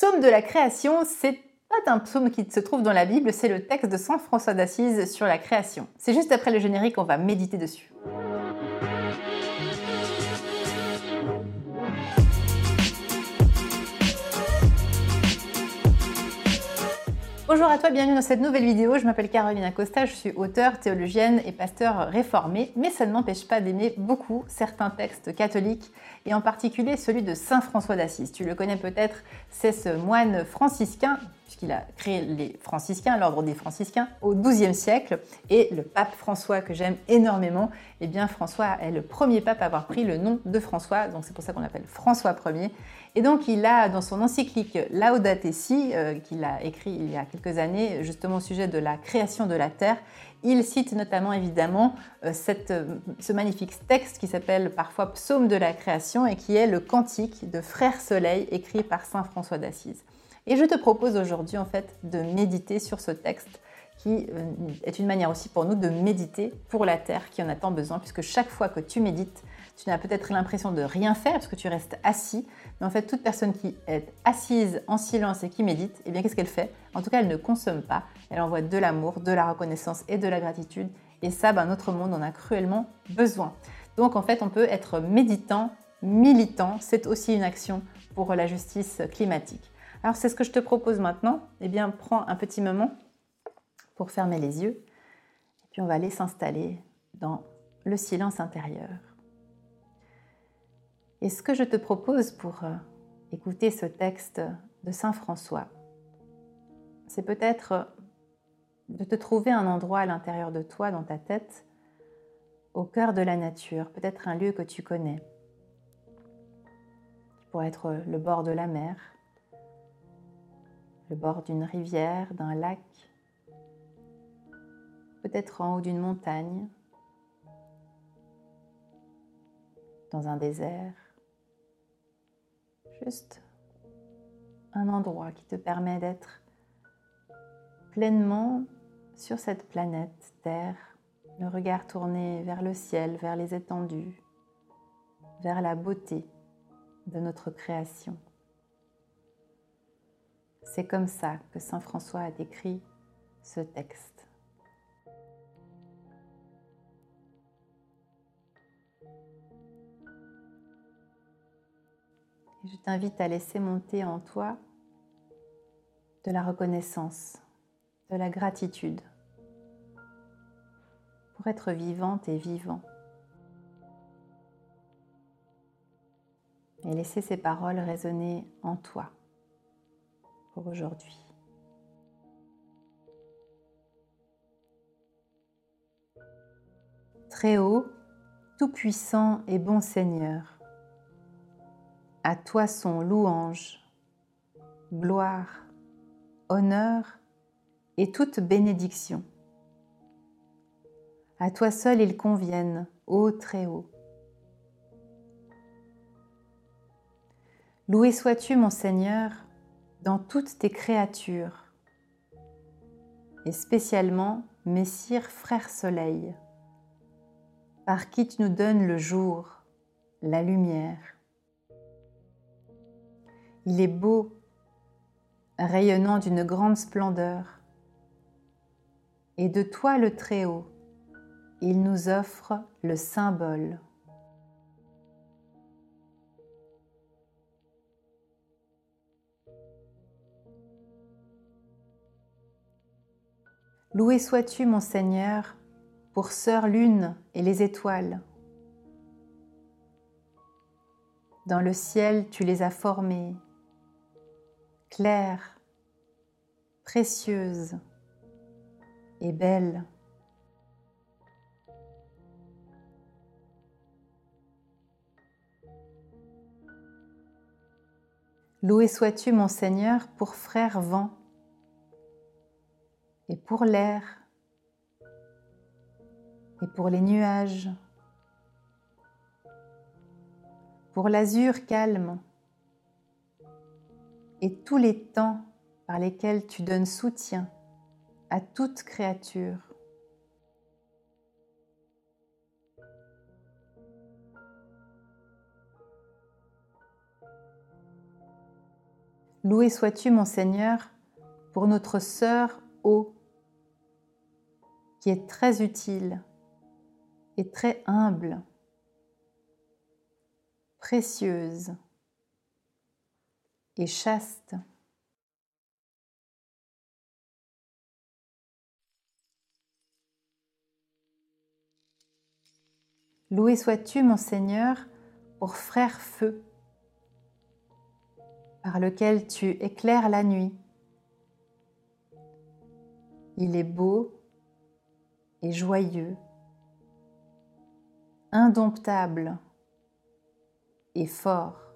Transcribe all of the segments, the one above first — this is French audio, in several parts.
Psaume de la création, c'est pas un psaume qui se trouve dans la Bible, c'est le texte de Saint François d'Assise sur la création. C'est juste après le générique qu'on va méditer dessus. Bonjour à toi, bienvenue dans cette nouvelle vidéo. Je m'appelle Caroline Acosta, je suis auteure, théologienne et pasteur réformée, mais ça ne m'empêche pas d'aimer beaucoup certains textes catholiques et en particulier celui de Saint François d'Assise. Tu le connais peut-être, c'est ce moine franciscain puisqu'il a créé les franciscains, l'ordre des franciscains, au XIIe siècle. Et le pape François, que j'aime énormément, eh bien François est le premier pape à avoir pris le nom de François, donc c'est pour ça qu'on l'appelle François Ier. Et donc il a, dans son encyclique Laudate Si, euh, qu'il a écrit il y a quelques années, justement au sujet de la création de la Terre, il cite notamment évidemment euh, euh, ce magnifique texte qui s'appelle parfois Psaume de la création et qui est le cantique de Frère Soleil écrit par Saint François d'Assise. Et je te propose aujourd'hui en fait de méditer sur ce texte qui euh, est une manière aussi pour nous de méditer pour la terre qui en a tant besoin, puisque chaque fois que tu médites, tu n'as peut-être l'impression de rien faire parce que tu restes assis, mais en fait toute personne qui est assise en silence et qui médite, eh qu'est-ce qu'elle fait? En tout cas, elle ne consomme pas, elle envoie de l'amour, de la reconnaissance et de la gratitude, et ça, ben, notre monde en a cruellement besoin. Donc en fait, on peut être méditant, militant, c'est aussi une action pour la justice climatique. Alors c'est ce que je te propose maintenant. Eh bien, prends un petit moment pour fermer les yeux. Et puis on va aller s'installer dans le silence intérieur. Et ce que je te propose pour euh, écouter ce texte de Saint François, c'est peut-être de te trouver un endroit à l'intérieur de toi, dans ta tête, au cœur de la nature, peut-être un lieu que tu connais, qui pourrait être le bord de la mer, le bord d'une rivière, d'un lac, peut-être en haut d'une montagne, dans un désert, juste un endroit qui te permet d'être pleinement sur cette planète Terre, le regard tourné vers le ciel, vers les étendues, vers la beauté de notre création. C'est comme ça que Saint François a décrit ce texte. je t'invite à laisser monter en toi de la reconnaissance, de la gratitude pour être vivante et vivant. Et laisser ces paroles résonner en toi aujourd'hui. Très haut, tout-puissant et bon Seigneur, à toi sont louange, gloire, honneur et toute bénédiction. À toi seul ils conviennent, ô très haut. Loué sois-tu, mon Seigneur, dans toutes tes créatures, et spécialement Messire Frère Soleil, par qui tu nous donnes le jour, la lumière. Il est beau, rayonnant d'une grande splendeur, et de toi le Très-Haut, il nous offre le symbole. Loué sois-tu, mon Seigneur, pour sœur lune et les étoiles. Dans le ciel, tu les as formées, claires, précieuses et belles. Loué sois-tu, mon Seigneur, pour frère vent et pour l'air. Et pour les nuages, pour l'azur calme. Et tous les temps par lesquels tu donnes soutien à toute créature. Loué sois-tu, mon Seigneur, pour notre sœur eau, qui est très utile et très humble, précieuse et chaste. Loué sois-tu, mon Seigneur, pour frère feu, par lequel tu éclaires la nuit. Il est beau et joyeux, indomptable et fort.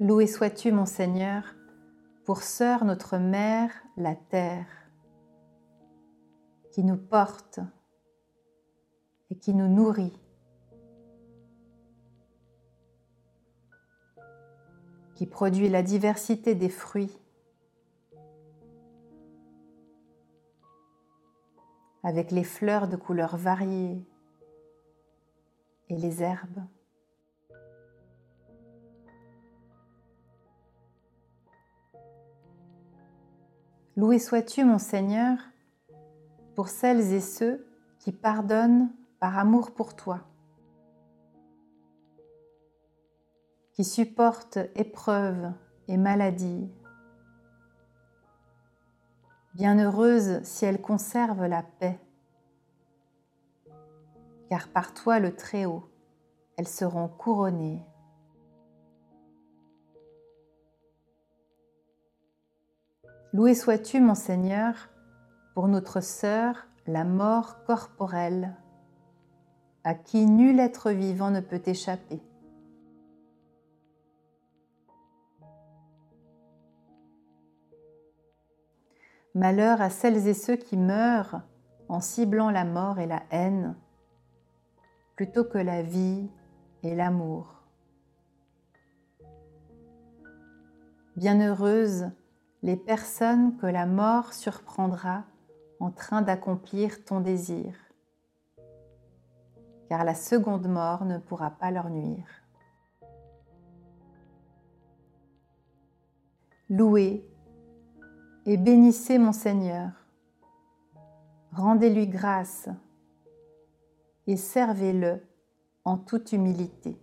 Loué sois-tu, mon Seigneur, pour sœur notre mère, la terre, qui nous porte et qui nous nourrit, qui produit la diversité des fruits, avec les fleurs de couleurs variées et les herbes. Loué sois-tu, mon Seigneur, pour celles et ceux qui pardonnent par amour pour toi, qui supportent épreuves et maladies. Bienheureuse si elles conservent la paix, car par toi le Très-Haut, elles seront couronnées. Loué sois-tu, mon Seigneur, pour notre sœur, la mort corporelle, à qui nul être vivant ne peut échapper. Malheur à celles et ceux qui meurent en ciblant la mort et la haine, plutôt que la vie et l'amour. Bienheureuse les personnes que la mort surprendra en train d'accomplir ton désir, car la seconde mort ne pourra pas leur nuire. Louez et bénissez mon Seigneur, rendez-lui grâce et servez-le en toute humilité.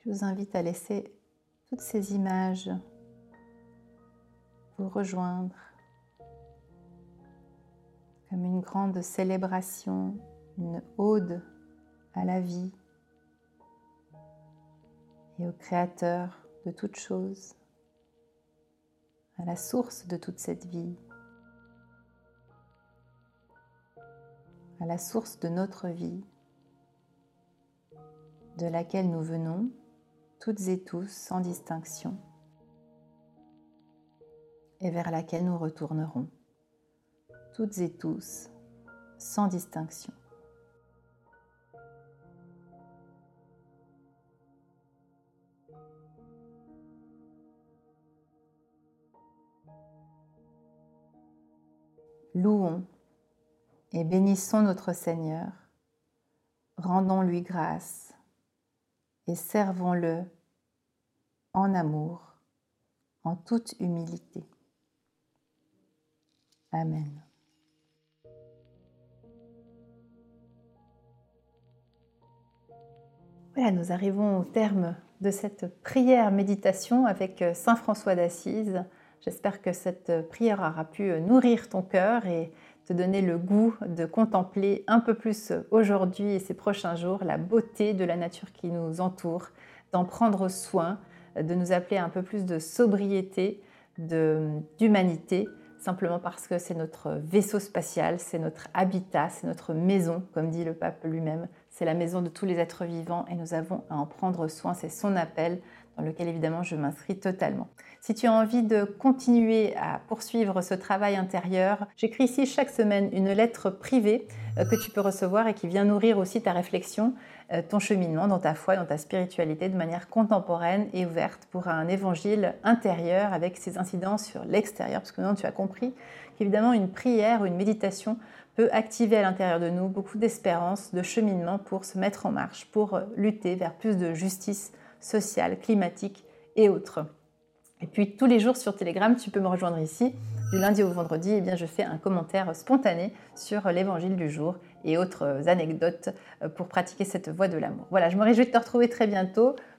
Je vous invite à laisser toutes ces images vous rejoindre comme une grande célébration, une ode à la vie et au Créateur de toutes choses, à la source de toute cette vie, à la source de notre vie, de laquelle nous venons toutes et tous sans distinction, et vers laquelle nous retournerons, toutes et tous sans distinction. Louons et bénissons notre Seigneur, rendons-lui grâce et servons-le en amour, en toute humilité. Amen. Voilà, nous arrivons au terme de cette prière méditation avec Saint François d'Assise. J'espère que cette prière aura pu nourrir ton cœur et te donner le goût de contempler un peu plus aujourd'hui et ces prochains jours la beauté de la nature qui nous entoure, d'en prendre soin, de nous appeler un peu plus de sobriété, d'humanité, simplement parce que c'est notre vaisseau spatial, c'est notre habitat, c'est notre maison, comme dit le pape lui-même. C'est la maison de tous les êtres vivants et nous avons à en prendre soin, c'est son appel dans lequel évidemment je m'inscris totalement. Si tu as envie de continuer à poursuivre ce travail intérieur, j'écris ici chaque semaine une lettre privée euh, que tu peux recevoir et qui vient nourrir aussi ta réflexion. euh, ton cheminement dans ta foi, dans ta spiritualité de manière contemporaine et ouverte pour un évangile intérieur avec ses incidences sur l'extérieur. Parce que maintenant tu as compris qu'évidemment une prière ou une méditation peut activer à l'intérieur de nous beaucoup d'espérance, de cheminement pour se mettre en marche, pour lutter vers plus de justice sociale, climatique et autres. Et puis tous les jours sur Telegram, tu peux me rejoindre ici. Du lundi au vendredi, eh bien, je fais un commentaire spontané sur l'évangile du jour et autres anecdotes euh, pour pratiquer cette voie de l'amour. Voilà, je me réjouis de te retrouver très bientôt.